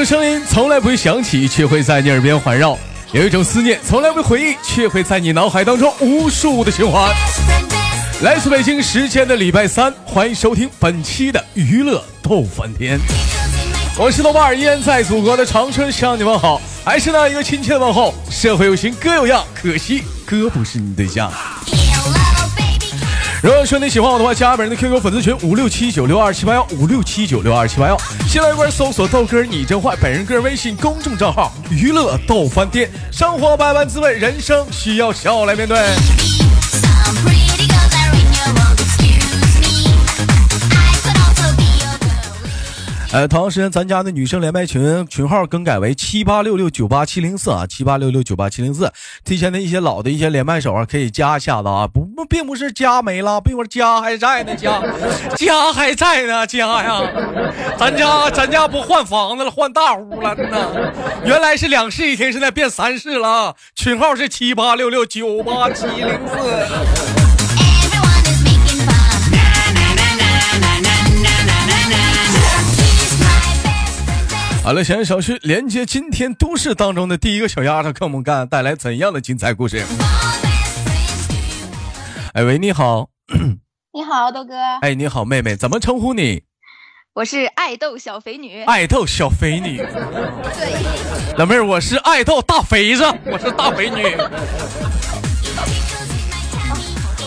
种声音从来不会响起，却会在你耳边环绕；有一种思念从来不会回忆，却会在你脑海当中无数的循环。来自北京时间的礼拜三，欢迎收听本期的娱乐逗翻天。我是豆瓣儿，依然在祖国的长春向你们好，还是那一个亲切的问候。社会有型哥有样，可惜哥不是你对象。如果说你喜欢我的话，加本人的 QQ 粉丝群五六七九六二七八幺五六七九六二七八幺，新来一关搜索豆哥你真坏，本人个人微信公众账号娱乐豆翻天，生活百般滋味，人生需要笑来面对。呃，同样时间，咱家的女生连麦群群号更改为七八六六九八七零四啊，七八六六九八七零四。提前的一些老的一些连麦手啊，可以加一下子啊，不，并不是家没了，并不是家还在呢，家家还在呢，家呀，咱家咱家不换房子了，换大屋了呢。原来是两室一厅，现在变三室了。群号是七八六六九八七零四。好了，闲言少叙，连接今天都市当中的第一个小丫头，给我们干带来怎样的精彩故事？哎喂，你好，你好，豆哥。哎，你好，妹妹，怎么称呼你？我是爱豆小肥女。爱豆小肥女。对。老妹儿，我是爱豆大肥子，我是大肥女。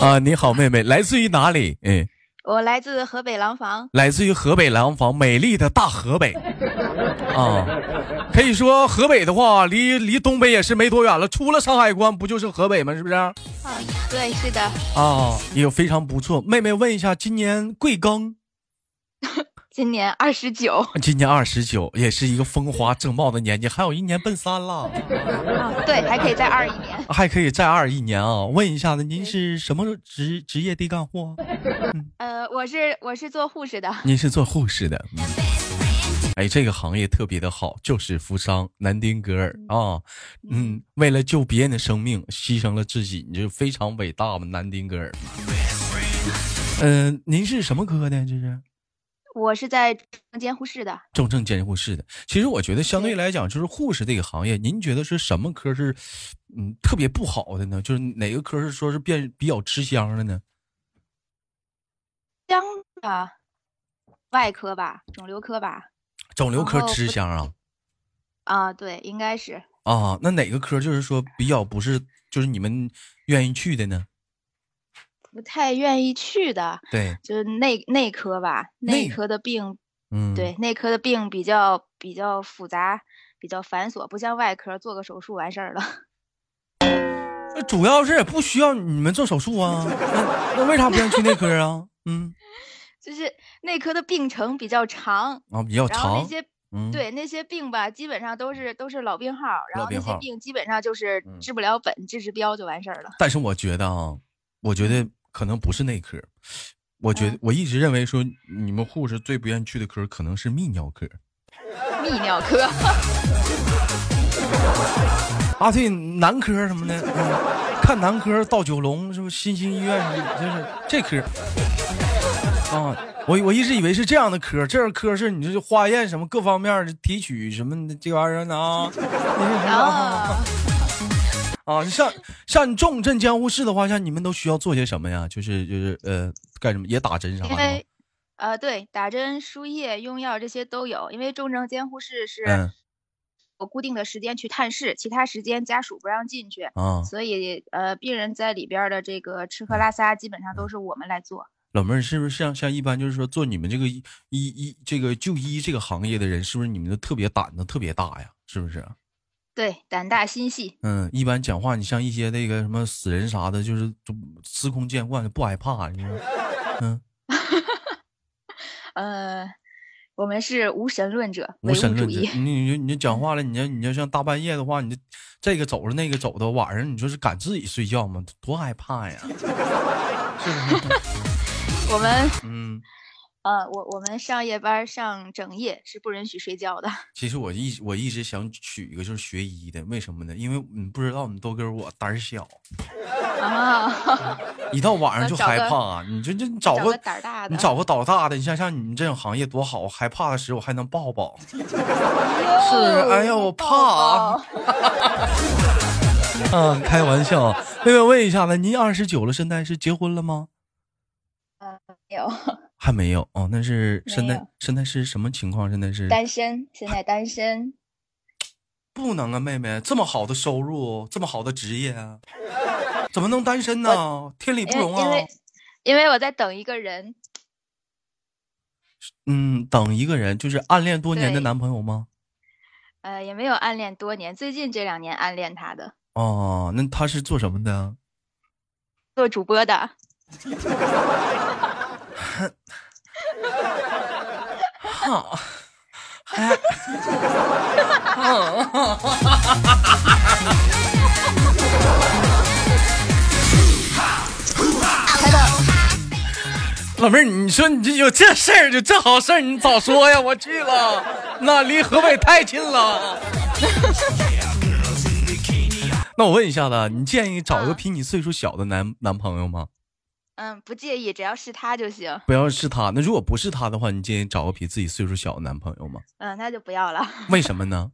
啊，你好，妹妹，来自于哪里？哎。我来自河北廊坊，来自于河北廊坊，美丽的大河北啊！可以说河北的话，离离东北也是没多远了。出了山海关，不就是河北吗？是不是？啊，对，是的。啊，也非常不错。妹妹问一下，今年贵庚？今年二十九，今年二十九，也是一个风华正茂的年纪，还有一年奔三了。啊，对，还可以再二一年，还可以再二一年啊！问一下子，您是什么职职业的干货？呃，我是我是做护士的。您是做护士的，哎，这个行业特别的好，救死扶伤，南丁格尔啊，嗯，为了救别人的生命，牺牲了自己，你就非常伟大嘛，南丁格尔。嗯，您是什么科的？这是？我是在监护室的，重症监护室的。其实我觉得相对来讲，就是护士这个行业，您觉得是什么科是，嗯，特别不好的呢？就是哪个科是说是变比较吃香的呢？香的，外科吧，肿瘤科吧。肿瘤科吃香啊？啊，对，应该是。啊，那哪个科就是说比较不是，就是你们愿意去的呢？不太愿意去的，对，就是内内科吧，内科的病，嗯，对，内科的病比较比较复杂，比较繁琐，不像外科做个手术完事儿了。那主要是不需要你们做手术啊，那那为啥不愿意去内科啊？嗯，就是内科的病程比较长啊，比较长，那些对那些病吧，基本上都是都是老病号，然后那些病基本上就是治不了本，治治标就完事儿了。但是我觉得啊，我觉得。可能不是内科，我觉得我一直认为说你们护士最不愿意去的科可能是泌尿科。泌尿科。啊，对，男科什么的，看男科到九龙是不是新兴医院就是这科。啊，我我一直以为是这样的科，这科是你这化验什么各方面提取什么的这玩意儿呢啊。啊，像像你重症监护室的话，像你们都需要做些什么呀？就是就是呃，干什么也打针啥的。因为，呃，对，打针、输液、用药这些都有。因为重症监护室是有固定的时间去探视，其他时间家属不让进去。啊，所以呃，病人在里边的这个吃喝拉撒基本上都是我们来做。老妹儿，是不是像像一般就是说做你们这个医医这个就医这个行业的人，是不是你们都特别胆子特别大呀？是不是？对，胆大心细。嗯，一般讲话，你像一些那个什么死人啥的，就是就司空见惯，不害怕。你说，嗯，呃，我们是无神论者，无神论者。你你你讲话了，你要你要像大半夜的话，你这个走着那个走的，晚上你说是敢自己睡觉吗？多害怕呀！是不是？我们嗯。呃，我我们上夜班上整夜是不允许睡觉的。其实我一我一直想娶一个就是学医的，为什么呢？因为你不知道，你都跟我胆小。啊！一到晚上就害怕，你就这你找个胆大的，你找个胆大的，你像像你们这种行业多好，害怕的时候还能抱抱。是，哎呀，我怕。嗯，开玩笑。妹妹问一下子，您二十九了，现在是结婚了吗？嗯，没有。还没有哦，那是现在现在是什么情况？现在是单身，现在单身。不能啊，妹妹，这么好的收入，这么好的职业，怎么能单身呢？天理不容啊！因为因为我在等一个人。嗯，等一个人，就是暗恋多年的男朋友吗？呃，也没有暗恋多年，最近这两年暗恋他的。哦，那他是做什么的？做主播的。好，老妹儿，你说你这有这事儿，就这好事儿，你早说呀！我去了，那离河北太近了。那我问一下子，你建议找一个比你岁数小的男男朋友吗？嗯，不介意，只要是他就行。不要是他，那如果不是他的话，你建议找个比自己岁数小的男朋友吗？嗯，那就不要了。为什么呢？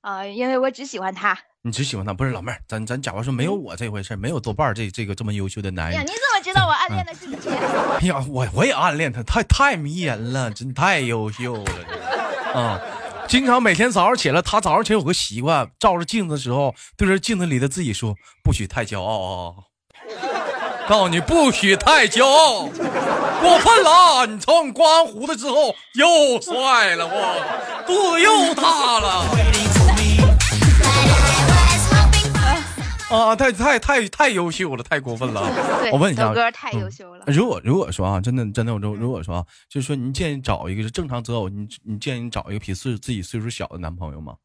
啊，因为我只喜欢他。你只喜欢他，不是老妹儿，咱咱假如说没有我这回事没有豆瓣这这个这么优秀的男人。呀，你怎么知道我暗恋的是你？哎呀，我我也暗恋他，太太迷人了，真太优秀了。啊，经常每天早上起来，他早上起来有个习惯，照着镜子的时候，对着镜子里的自己说：“不许太骄傲啊。”告诉你不许太骄傲，过分了！你瞅你刮完胡子之后又帅了，我肚子又大了。啊，太太太太优秀了，太过分了！我问一下，哥太优秀了。如果如果说啊，真的真的，我如如果说啊，就是说，你建议找一个是正常择偶，你你建议你找一个比岁自己岁数小的男朋友吗？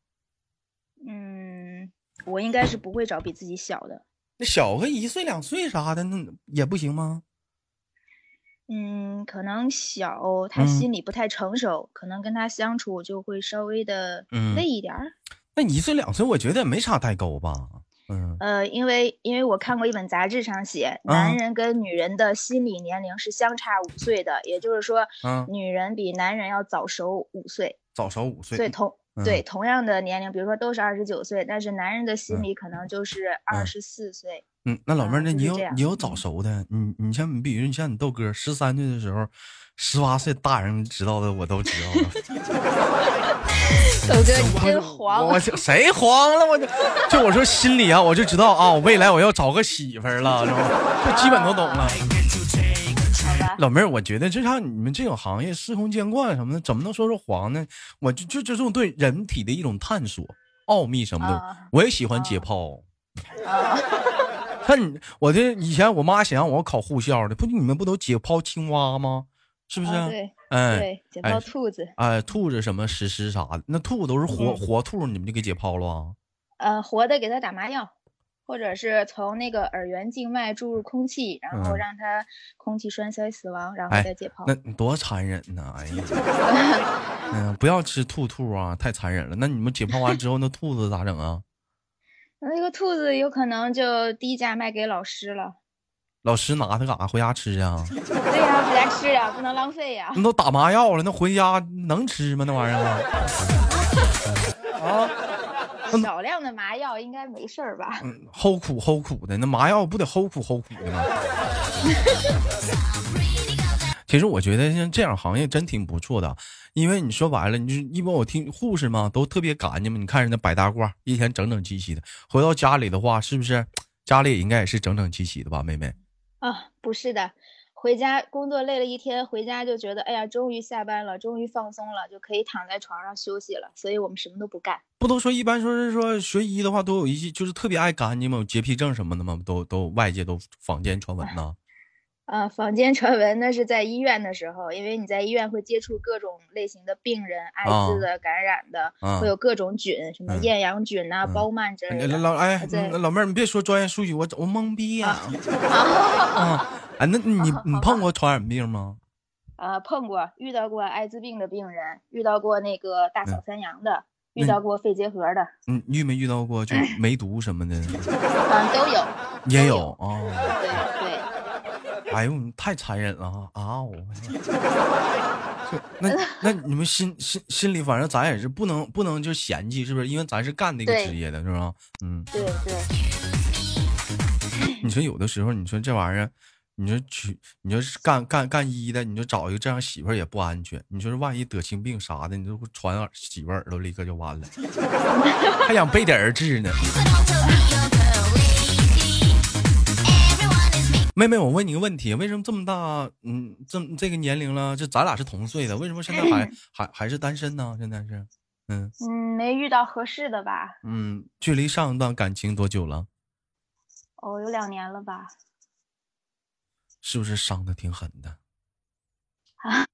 嗯，我应该是不会找比自己小的。那小个一岁两岁啥的，那也不行吗？嗯，可能小，他心里不太成熟，可能跟他相处就会稍微的累一点儿。那一岁两岁，我觉得也没啥代沟吧。嗯，呃，因为因为我看过一本杂志上写，男人跟女人的心理年龄是相差五岁的，也就是说，女人比男人要早熟五岁。早熟五岁。对，同。对，同样的年龄，比如说都是二十九岁，但是男人的心里可能就是二十四岁。嗯，那老妹儿，那你有你有早熟的？你你像你，比如你像你豆哥，十三岁的时候，十八岁大人知道的我都知道了。豆哥，你真黄！我谁黄了？我就就我说心里啊，我就知道啊，我未来我要找个媳妇儿了，是吧？就基本都懂了。老妹儿，我觉得就像你们这种行业，司空见惯什么的，怎么能说是黄呢？我就就这种对人体的一种探索、奥秘什么的，我也喜欢解剖。看你，我这以前我妈想让我考护校的，不，你们不都解剖青蛙吗？是不是？对，哎，解剖兔子，哎，兔子什么石狮啥的，那兔子都是活活兔，你们就给解剖了啊？呃，活的给它打麻药。或者是从那个耳源静脉注入空气，然后让它空气栓塞死亡，然后再解剖。那多残忍呢！哎呀，嗯，不要吃兔兔啊，太残忍了。那你们解剖完之后，那兔子咋整啊？那个兔子有可能就低价卖给老师了。老师拿它干啥？回家吃啊？对呀，回家吃啊，不能浪费呀。那都打麻药了，那回家能吃吗？那玩意儿啊？少量的麻药应该没事儿吧？嗯，齁苦齁苦的，那麻药不得齁苦齁苦的吗？其实我觉得像这样行业真挺不错的，因为你说白了，你就一般我听护士嘛都特别干净嘛，你看人家白大褂，一天整整齐齐的，回到家里的话，是不是家里也应该也是整整齐齐的吧，妹妹？啊，不是的。回家工作累了一天，回家就觉得哎呀，终于下班了，终于放松了，就可以躺在床上休息了。所以我们什么都不干。不都说一般说是说学医的话，都有一些就是特别爱干净嘛，有洁癖症什么的嘛，都都外界都坊间传闻呢。呃，坊间传闻那是在医院的时候，因为你在医院会接触各种类型的病人，艾滋的感染的，会有各种菌，什么厌氧菌呐、包曼之类的。老哎，老妹儿，你别说专业术语，我我懵逼呀。啊，哎，那你 你碰过传染病吗？啊，碰过，遇到过艾滋病的病人，遇到过那个大小三阳的，遇到过肺结核的。嗯，遇没遇到过就 梅毒什么的？嗯，都有。也有啊。对对。哎呦，太残忍了啊！我。那 那你们心心心里，反正咱也是不能不能就嫌弃，是不是？因为咱是干这个职业的，是吧？嗯。对对。你说有的时候，你说这玩意儿。你说娶，你说是干干干医的，你说找一个这样媳妇儿也不安全。你说万一得心病啥的，你就传耳媳妇耳朵里可就完了，还想背点儿治呢。妹妹，我问你个问题，为什么这么大，嗯，这这个年龄了，就咱俩是同岁的，为什么现在还 还还是单身呢？现在是，嗯嗯，没遇到合适的吧？嗯，距离上一段感情多久了？哦，有两年了吧。是不是伤的挺狠的？啊，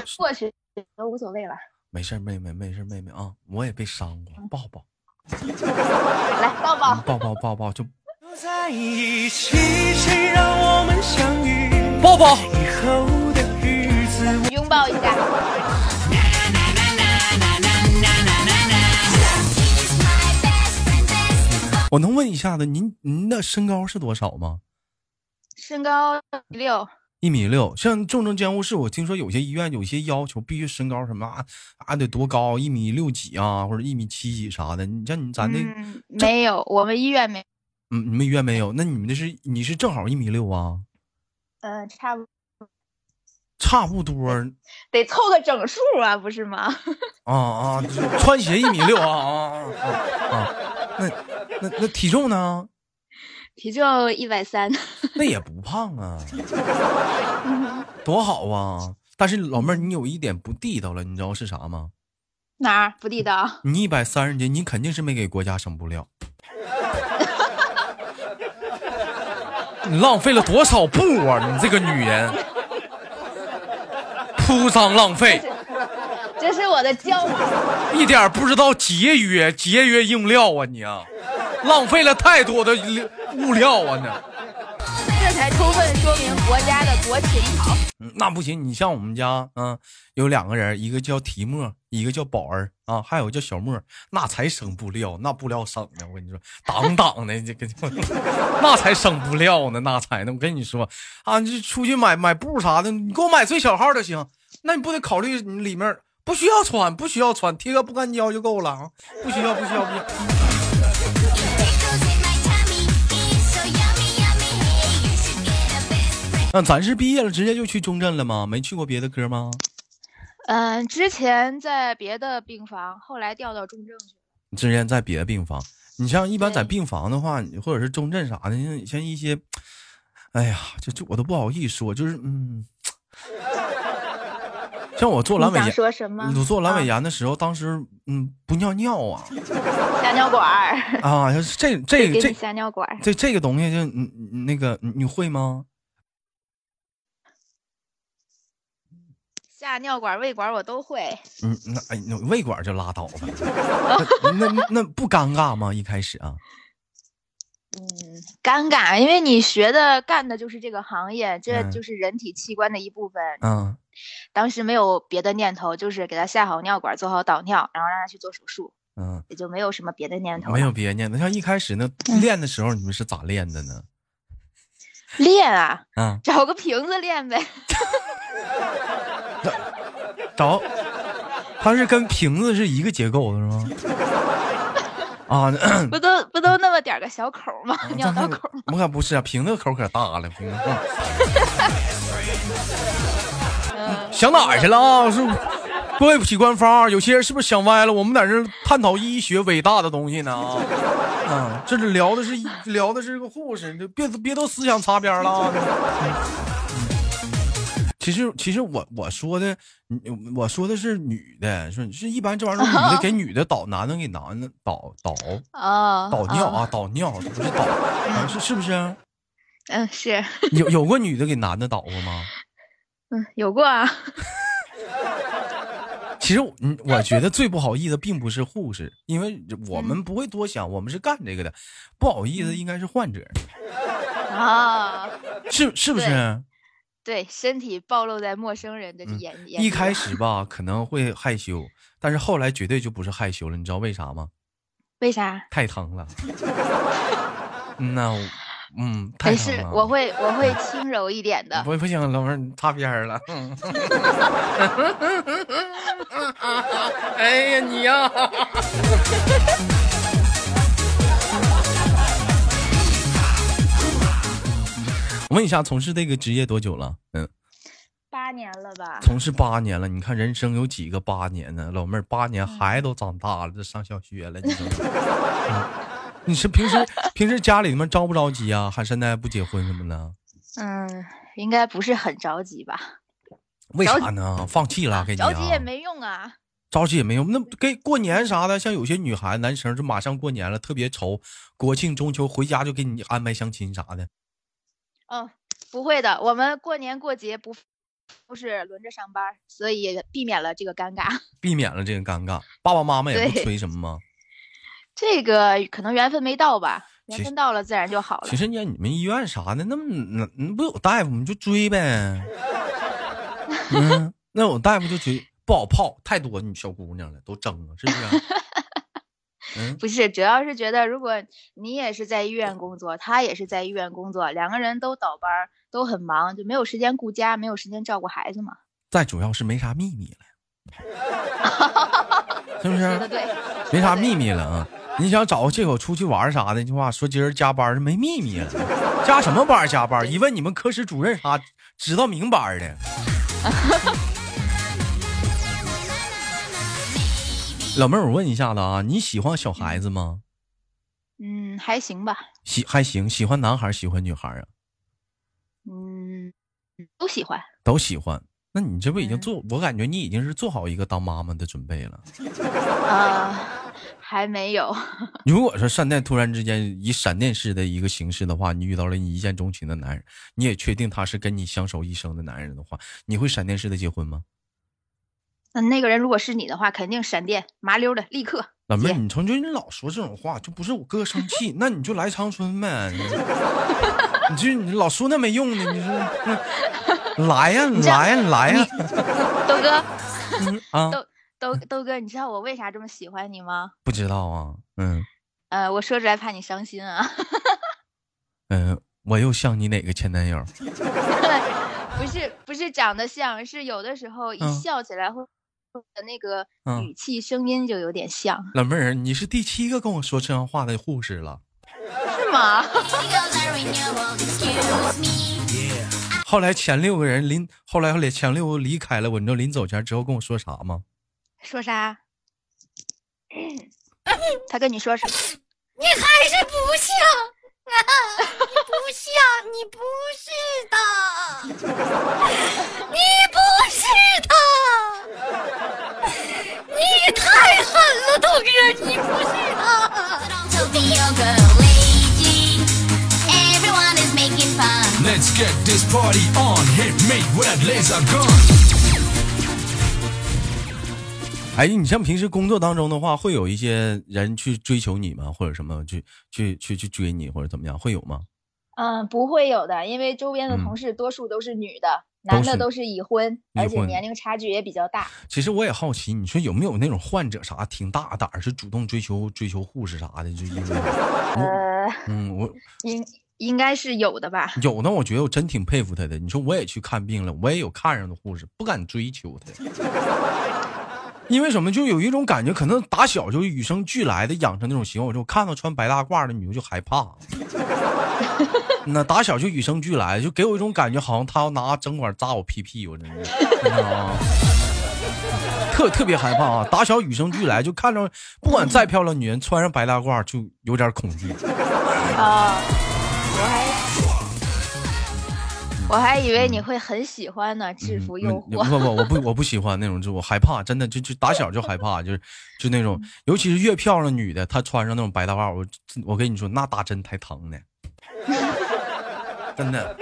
过去都无所谓了。没事，妹妹，没事，妹妹啊，我也被伤过，抱抱。来，抱抱，抱抱，抱抱，就。抱抱。拥抱一下。我能问一下子，您您的身高是多少吗？身高一米六，一米六。像重症监护室，我听说有些医院有些要求，必须身高什么啊，啊得多高，一米六几啊，或者一米七几啥的。你像你咱那没有，我们医院没。嗯，你们医院没有？那你们那是你是正好一米六啊？嗯，差不差不多，得凑个整数啊，不是吗？啊 啊，穿鞋一米六啊啊啊！那那那体重呢？体重一百三，那也不胖啊，多好啊！但是老妹儿，你有一点不地道了，你知道是啥吗？哪儿不地道？你一百三十斤，你肯定是没给国家省布料，你浪费了多少布啊！你这个女人，铺张浪费，这是我的教育，一点不知道节约节约用料啊你啊！浪费了太多的物料啊！你，这才充分说明国家的国情好。那不行，你像我们家，嗯，有两个人，一个叫提莫，一个叫宝儿啊，还有叫小莫，那才省布料，那布料省的，我跟你说，挡挡的，这个 那才省布料呢，那才呢。我跟你说啊，你出去买买布啥的，你给我买最小号的行。那你不得考虑里面不需要穿，不需要穿，贴个不干胶就够了啊，不需要，不需要，不需要。那咱是毕业了，直接就去中正了吗？没去过别的科吗？嗯，之前在别的病房，后来调到中正去了。之前在别的病房，你像一般在病房的话，或者是中正啥的，像像一些，哎呀，这这我都不好意思说，就是嗯，像我做阑尾炎，说什么？我做阑尾炎的时候，当时嗯不尿尿啊，撒尿管啊，这这这撒尿管，这这个东西就嗯那个你会吗？下尿管、胃管我都会。嗯，那哎，那胃管就拉倒吧。那那不尴尬吗？一开始啊。嗯，尴尬，因为你学的干的就是这个行业，这就是人体器官的一部分。嗯。当时没有别的念头，就是给他下好尿管，做好导尿，然后让他去做手术。嗯。也就没有什么别的念头。没有别的念头，像一开始那练的时候，你们是咋练的呢？练啊。嗯。找个瓶子练呗。找，它是跟瓶子是一个结构的，是吗？啊，不都不都那么点个小口吗？尿道口？我可不是啊，瓶子口可大了，瓶子。想哪儿去了啊？是对不起官方，有些人是不是想歪了？我们在这探讨医学伟大的东西呢啊！啊，这是聊的是聊的是个护士，就别别都思想擦边了。其实，其实我我说的，我说的是女的，说是一般这玩意儿，女的给女的导，男的给男的导导啊，导尿啊，导尿不是导，是是不是？嗯，是 有有过女的给男的导过吗？嗯，有过啊。其实，嗯，我觉得最不好意思并不是护士，因为我们不会多想，我们是干这个的，不好意思应该是患者啊，是是不是？对，身体暴露在陌生人的眼眼。一开始 吧，可能会害羞，但是后来绝对就不是害羞了。你知道为啥吗？为啥？太疼了。嗯呐，嗯，没事，我会我会轻柔一点的。不不行，老妹儿你擦边了。哎呀，你呀！我问一下，从事这个职业多久了？嗯，八年了吧？从事八年了，你看人生有几个八年呢？老妹儿，八年孩子都长大了，这上小学了，你说？你是平时 平时家里面着不着急啊？还现在不结婚什么的？嗯，应该不是很着急吧？为啥呢？放弃了？给你着急也没用啊！着急也没用。那给过年啥的，像有些女孩男生就马上过年了，特别愁。国庆中秋回家就给你安排相亲啥的。嗯，不会的，我们过年过节不不是轮着上班，所以避免了这个尴尬。避免了这个尴尬，爸爸妈妈也不催什么吗？这个可能缘分没到吧，缘分到了自然就好了。其实你你们医院啥的，那那那不有大夫，你就追呗。嗯，那有大夫就追，不好泡，太多女小姑娘了，都争了，是不是？嗯，不是，主要是觉得如果你也是在医院工作，他也是在医院工作，两个人都倒班，都很忙，就没有时间顾家，没有时间照顾孩子嘛。再主要是没啥秘密了，是不是？对，没啥秘密了啊。你想找个借口出去玩啥的？句话说今儿加班是没秘密了，加什么班？加班？一问你们科室主任啥，知道明班的。老妹儿，我问一下子啊，你喜欢小孩子吗？嗯，还行吧。喜还行，喜欢男孩喜欢女孩啊？嗯，都喜欢。都喜欢。那你这不已经做？我感觉你已经是做好一个当妈妈的准备了。啊，还没有。如果说闪电突然之间以闪电式的一个形式的话，你遇到了你一见钟情的男人，你也确定他是跟你相守一生的男人的话，你会闪电式的结婚吗？那那个人如果是你的话，肯定闪电麻溜的立刻。老妹儿，你从就你老说这种话，就不是我哥生气，那你就来长春呗。你就你老说那没用的，你说。来呀，来呀，来呀！豆哥，啊，豆豆豆哥，你知道我为啥这么喜欢你吗？不知道啊，嗯，呃，我说出来怕你伤心啊。嗯，我又像你哪个前男友？不是，不是长得像，是有的时候一笑起来会的那个语气、声音就有点像。老妹儿，你是第七个跟我说这样话的护士了，是吗？后来前六个人临，后来后来前六个离开了，我你知道临走前之后跟我说啥吗？说啥？他跟你说什么？你还是不像，你不像，你不是的，你不是的，你太狠了，豆哥，你不是的。Let's get this party on, hit me with laser gun. 哎，你像平时工作当中的话，会有一些人去追求你吗？或者什么去去去去追你，或者怎么样？会有吗？嗯，不会有的，因为周边的同事多数都是女的，男的都是已婚，而且年龄差距也比较大。其实我也好奇，你说有没有那种患者啥挺大胆，是主动追求追求护士啥的？就因为呃，嗯，我应。应该是有的吧，有呢。我觉得我真挺佩服他的。你说我也去看病了，我也有看上的护士，不敢追求他，因为什么？就有一种感觉，可能打小就与生俱来的养成那种习惯。我就看到穿白大褂的女的就害怕，那打小就与生俱来，就给我一种感觉，好像他要拿针管扎我屁屁，我真的，特特别害怕啊！打小与生俱来，就看着不管再漂亮女人穿上白大褂，就有点恐惧啊。我还我还以为你会很喜欢呢，制服诱惑。不不，我不 我不喜欢那种，就我害怕，真的就就打小就害怕，就是就那种，尤其是越漂亮女的，她穿上那种白大褂，我我跟你说，那打针才疼呢。真的，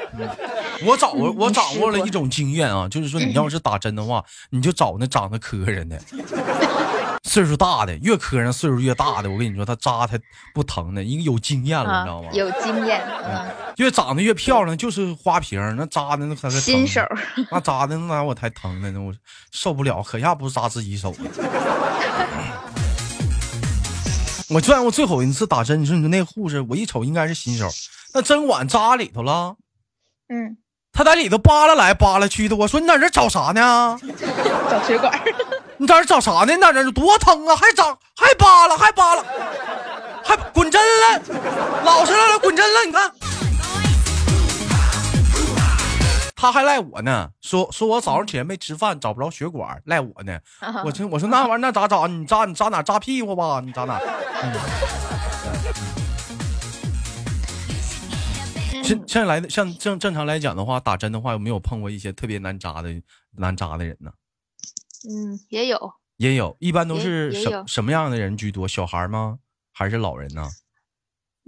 我掌握我掌握了一种经验啊，就是说你要是打针的话，你就找那长得磕碜的。岁数大的越磕碜，岁数越大的，我跟你说，他扎他不疼的，因为有经验了，你知道吗？有经验，嗯，越长得越漂亮，就是花瓶，那扎的那才新手，那扎的那我才疼呢，我受不了，可下不是扎自己手。我见过最后一次打针，你说你说那护士，我一瞅应该是新手，那针管扎里头了。嗯。他在里头扒拉来扒拉去的，我说你在这找啥呢？找血管。你在这找啥呢？你在这多疼啊！还长还扒拉还扒拉，还滚针了，老实了了，滚针了，你看。他还赖我呢，说说我早上起来没吃饭，找不着血管，赖我呢。我听我说那玩意儿那咋找？你扎你扎哪？扎屁股吧？你扎哪？现现在来的像正正常来讲的话，打针的话有没有碰过一些特别难扎的难扎的人呢？嗯，也有，也有一般都是什什么样的人居多？小孩吗？还是老人呢？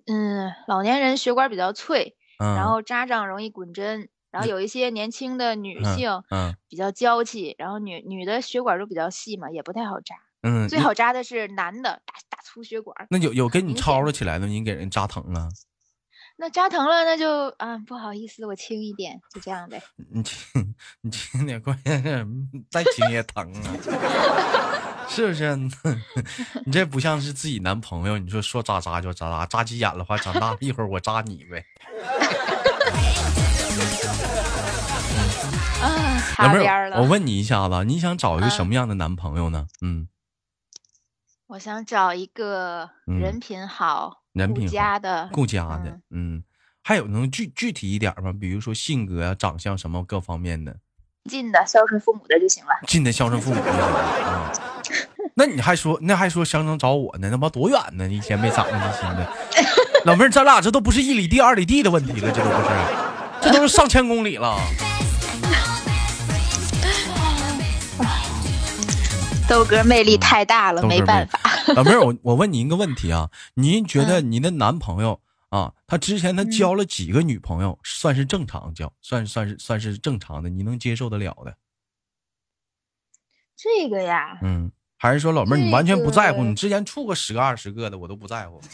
嗯，老年人血管比较脆，然后扎上容易滚针，然后有一些年轻的女性，嗯，比较娇气，然后女女的血管都比较细嘛，也不太好扎。嗯，最好扎的是男的，大大粗血管。那有有跟你吵吵起来的，你给人扎疼了？那扎疼了，那就啊，不好意思，我轻一点，就这样呗。你轻，你轻点，关键是再轻也疼啊，是不是？你这不像是自己男朋友，你说说扎扎就扎扎，扎急眼了话，长大一会儿我扎你呗。啊，擦边了。我问你一下子，你想找一个什么样的男朋友呢？嗯，我想找一个人品好。人品顾家的，顾家的，嗯，还有能具具体一点吗？比如说性格啊、长相什么各方面的。近的孝顺父母的就行了。近的孝顺父母就行了。那你还说，那还说想能找我呢？那妈多远呢？一天没长那么新的。老妹儿，咱俩这都不是一里地、二里地的问题了，这都不是，这都是上千公里了。豆哥魅力太大了，没办法。老妹儿，我我问你一个问题啊，您觉得您的男朋友啊，他之前他交了几个女朋友，算是正常交，算算是算是正常的，你能接受得了的？这个呀，嗯，还是说老妹儿你完全不在乎？你之前处过十个二十个的，我都不在乎。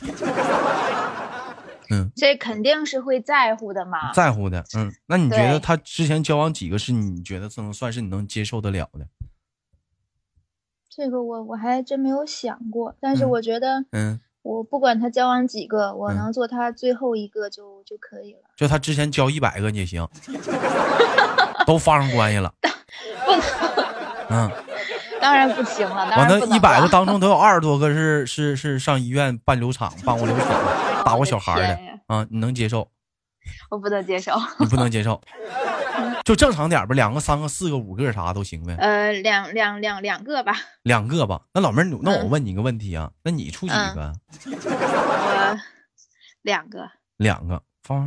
嗯，这肯定是会在乎的嘛，在乎的。嗯，那你觉得他之前交往几个是你觉得能算是你能接受得了的？这个我我还真没有想过，但是我觉得，嗯，我不管他交往几个，我能做他最后一个就就可以了。就他之前交一百个你也行，都发生关系了，不能，嗯，当然不行了。我那一百个当中都有二十多个是是是上医院办流产、办过流产、打过小孩的 啊，你能接受？我不能接受，你不能接受。就正常点吧，两个、三个、四个、五个啥都行呗。呃，两两两两个吧。两个吧。那老妹儿，那我问你一个问题啊，那你处几个？我两个。两个。方，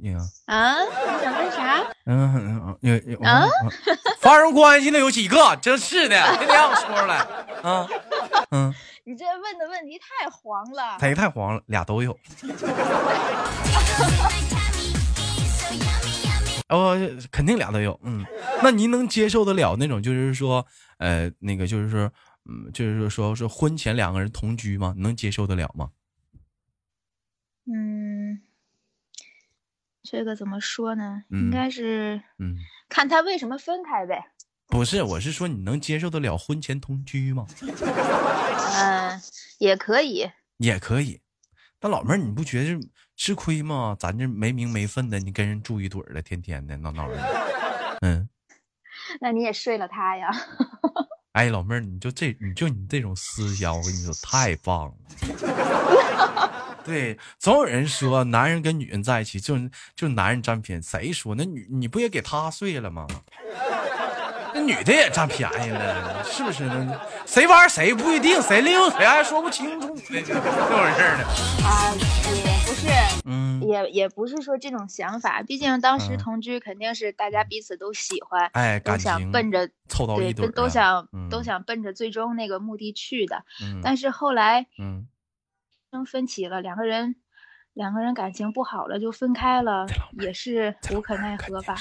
你啊？你想问啥？嗯嗯嗯。啊？发生关系的有几个？真是的，天天让我说出来。啊。嗯。你这问的问题太黄了。谁太黄了？俩都有。哦，肯定俩都有，嗯，那您能接受得了那种，就是说，呃，那个就是说，嗯，就是说，说是婚前两个人同居吗？能接受得了吗？嗯，这个怎么说呢？应该是，嗯，看他为什么分开呗。不是，我是说你能接受得了婚前同居吗？嗯，也可以，也可以。那老妹儿，你不觉得？吃亏吗？咱这没名没分的，你跟人住一堆儿的，天天的闹闹的，嗯，那你也睡了他呀？哎，老妹儿，你就这，你就你这种思想，我跟你说太棒了。对，总有人说男人跟女人在一起，就就男人占便宜，谁说那女你不也给他睡了吗？那女的也占便宜了，是不是呢？谁玩谁不一定，谁利用谁还说不清楚呢，这回事呢？啊，也不是，嗯，也也不是说这种想法，毕竟当时同居肯定是大家彼此都喜欢，哎，都想奔着凑到一堆，都想都想奔着最终那个目的去的。但是后来，嗯，生分歧了，两个人两个人感情不好了，就分开了，也是无可奈何吧。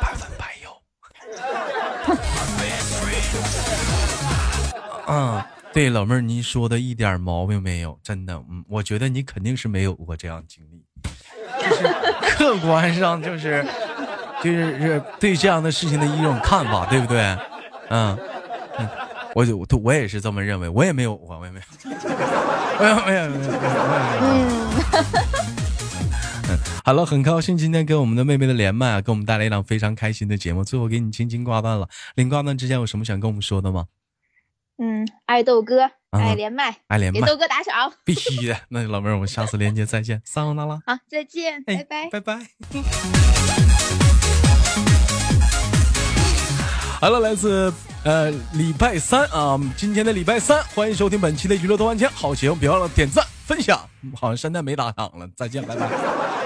百分百有。嗯，对，老妹儿，您说的一点毛病没有，真的，嗯，我觉得你肯定是没有过这样经历，就是客观上就是就是是对这样的事情的一种看法，对不对？嗯嗯，我就我我也是这么认为，我也没有过，我也没有，没有没有没有。嗯，好了，很高兴今天跟我们的妹妹的连麦啊，给我们带来一档非常开心的节目。最后给你轻轻挂断了，临挂断之前有什么想跟我们说的吗？嗯，爱豆哥，爱连麦，爱连麦，给豆哥打赏，必须的。那老妹儿，我们下次连接再见，撒由那拉。好，再见，拜拜，拜拜。好了，来自呃礼拜三啊，今天的礼拜三，欢迎收听本期的娱乐多万千，好节目别忘了点赞分享。好像现在没打赏了，再见，拜拜。